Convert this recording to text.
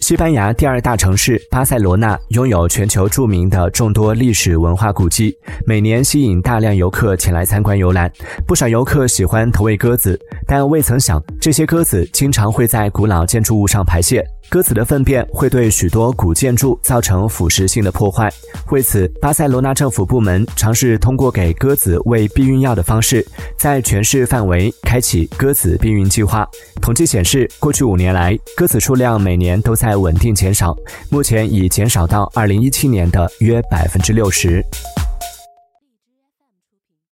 西班牙第二大城市巴塞罗那拥有全球著名的众多历史文化古迹，每年吸引大量游客前来参观游览。不少游客喜欢投喂鸽子，但未曾想，这些鸽子经常会在古老建筑物上排泄。鸽子的粪便会对许多古建筑造成腐蚀性的破坏。为此，巴塞罗那政府部门尝试通过给鸽子喂避孕药的方式，在全市范围开启鸽子避孕计划。统计显示，过去五年来，鸽子数量每年都在稳定减少，目前已减少到二零一七年的约百分之六十。